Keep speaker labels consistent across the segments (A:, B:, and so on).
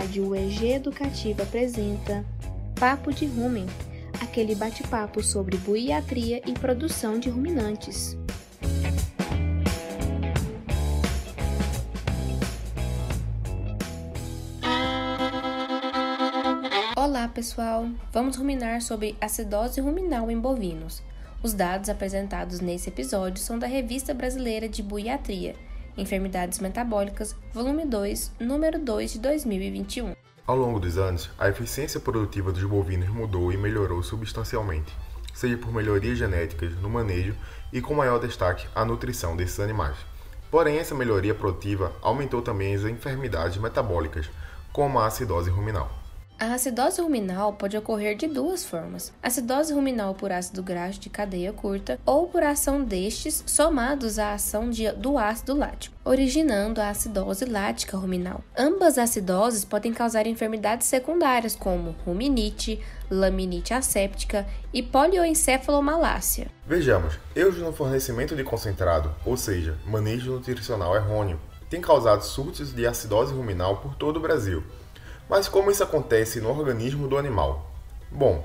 A: Rádio UEG Educativa apresenta Papo de Rumen, aquele bate-papo sobre buiatria e produção de ruminantes. Olá pessoal, vamos ruminar sobre acidose ruminal em bovinos. Os dados apresentados nesse episódio são da Revista Brasileira de Buiatria Enfermidades Metabólicas, volume 2, número 2 de 2021.
B: Ao longo dos anos, a eficiência produtiva dos bovinos mudou e melhorou substancialmente, seja por melhorias genéticas no manejo e com maior destaque a nutrição desses animais. Porém, essa melhoria produtiva aumentou também as enfermidades metabólicas, como a acidose ruminal.
A: A acidose ruminal pode ocorrer de duas formas: acidose ruminal por ácido graxo de cadeia curta ou por ação destes somados à ação de, do ácido lático, originando a acidose lática ruminal. Ambas acidoses podem causar enfermidades secundárias como ruminite, laminite asséptica e polioencefalomalácia.
B: Vejamos, erros no fornecimento de concentrado, ou seja, manejo nutricional errôneo, têm causado surtos de acidose ruminal por todo o Brasil mas como isso acontece no organismo do animal? Bom,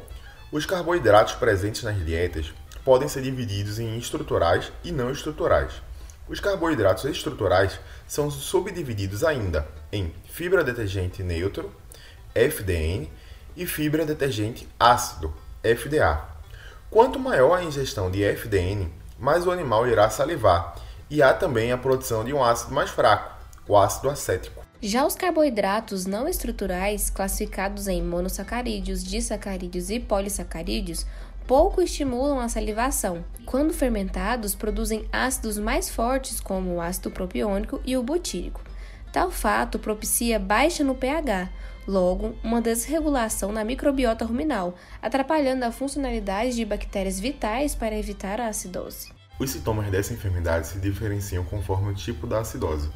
B: os carboidratos presentes nas dietas podem ser divididos em estruturais e não estruturais. Os carboidratos estruturais são subdivididos ainda em fibra detergente neutro, FDN, e fibra detergente ácido, FDA. Quanto maior a ingestão de FDN, mais o animal irá salivar, e há também a produção de um ácido mais fraco, o ácido acético.
A: Já os carboidratos não estruturais, classificados em monossacarídeos, disacarídeos e polissacarídeos, pouco estimulam a salivação. Quando fermentados, produzem ácidos mais fortes, como o ácido propiônico e o butírico. Tal fato propicia baixa no pH, logo, uma desregulação na microbiota ruminal, atrapalhando a funcionalidade de bactérias vitais para evitar a acidose.
B: Os sintomas dessa enfermidade se diferenciam conforme o tipo da acidose.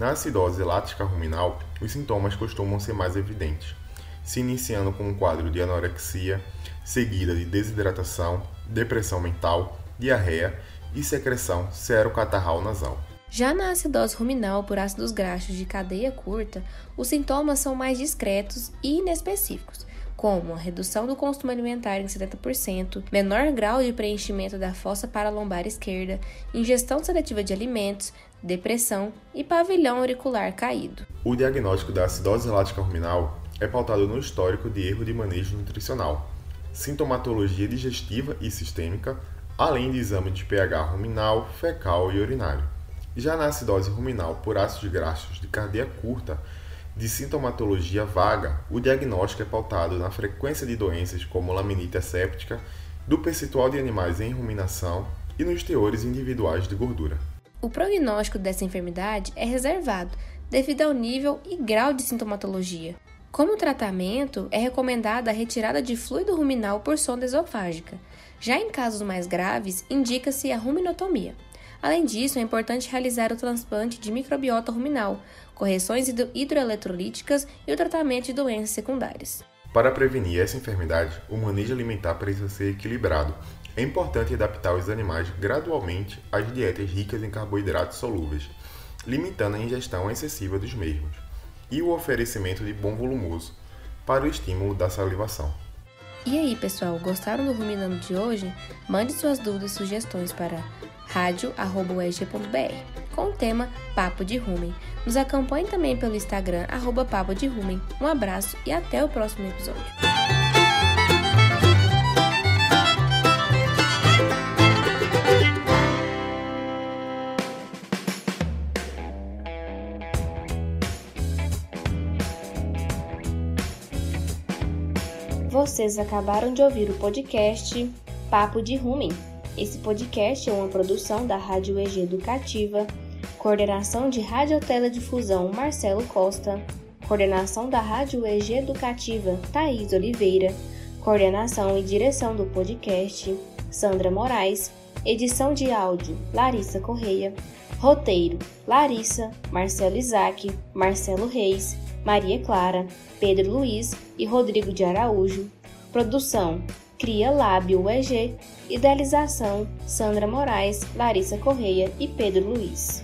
B: Na acidose lática ruminal, os sintomas costumam ser mais evidentes, se iniciando com um quadro de anorexia, seguida de desidratação, depressão mental, diarreia e secreção serocatarral nasal.
A: Já na acidose ruminal por ácidos graxos de cadeia curta, os sintomas são mais discretos e inespecíficos, como a redução do consumo alimentar em 70%, menor grau de preenchimento da fossa paralombar esquerda, ingestão seletiva de alimentos, depressão e pavilhão auricular caído.
B: O diagnóstico da acidose lática ruminal é pautado no histórico de erro de manejo nutricional, sintomatologia digestiva e sistêmica, além de exame de pH ruminal, fecal e urinário. Já na acidose ruminal por ácidos graxos de cadeia curta, de sintomatologia vaga, o diagnóstico é pautado na frequência de doenças como laminite asséptica, do percentual de animais em ruminação e nos teores individuais de gordura.
A: O prognóstico dessa enfermidade é reservado devido ao nível e grau de sintomatologia. Como tratamento, é recomendada a retirada de fluido ruminal por sonda esofágica. Já em casos mais graves, indica-se a ruminotomia. Além disso, é importante realizar o transplante de microbiota ruminal, correções hidroeletrolíticas e o tratamento de doenças secundárias.
B: Para prevenir essa enfermidade, o manejo alimentar precisa ser equilibrado. É importante adaptar os animais gradualmente às dietas ricas em carboidratos solúveis, limitando a ingestão excessiva dos mesmos, e o oferecimento de bom volumoso para o estímulo da salivação.
A: E aí, pessoal, gostaram do Ruminando de hoje? Mande suas dúvidas e sugestões para radio.eg.br com o tema Papo de Rumen. Nos acompanhe também pelo Instagram, arroba Papo de Rumen. Um abraço e até o próximo episódio. Vocês acabaram de ouvir o podcast Papo de Rumen. Esse podcast é uma produção da Rádio EG Educativa, coordenação de Radioteledifusão Marcelo Costa, coordenação da Rádio EG Educativa Thaís Oliveira, coordenação e direção do podcast Sandra Moraes, edição de áudio Larissa Correia, roteiro Larissa, Marcelo Isaac, Marcelo Reis, Maria Clara, Pedro Luiz e Rodrigo de Araújo, produção Cria Lábio UEG, idealização Sandra Moraes, Larissa Correia e Pedro Luiz.